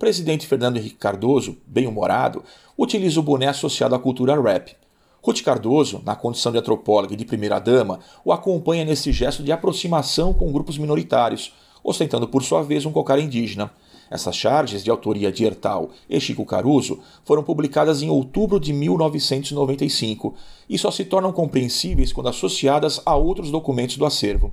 presidente Fernando Henrique Cardoso, bem-humorado, utiliza o boné associado à cultura rap. Ruth Cardoso, na condição de antropóloga e de primeira-dama, o acompanha nesse gesto de aproximação com grupos minoritários, ostentando por sua vez um cocar indígena. Essas charges, de autoria de Hertal e Chico Caruso, foram publicadas em outubro de 1995 e só se tornam compreensíveis quando associadas a outros documentos do acervo.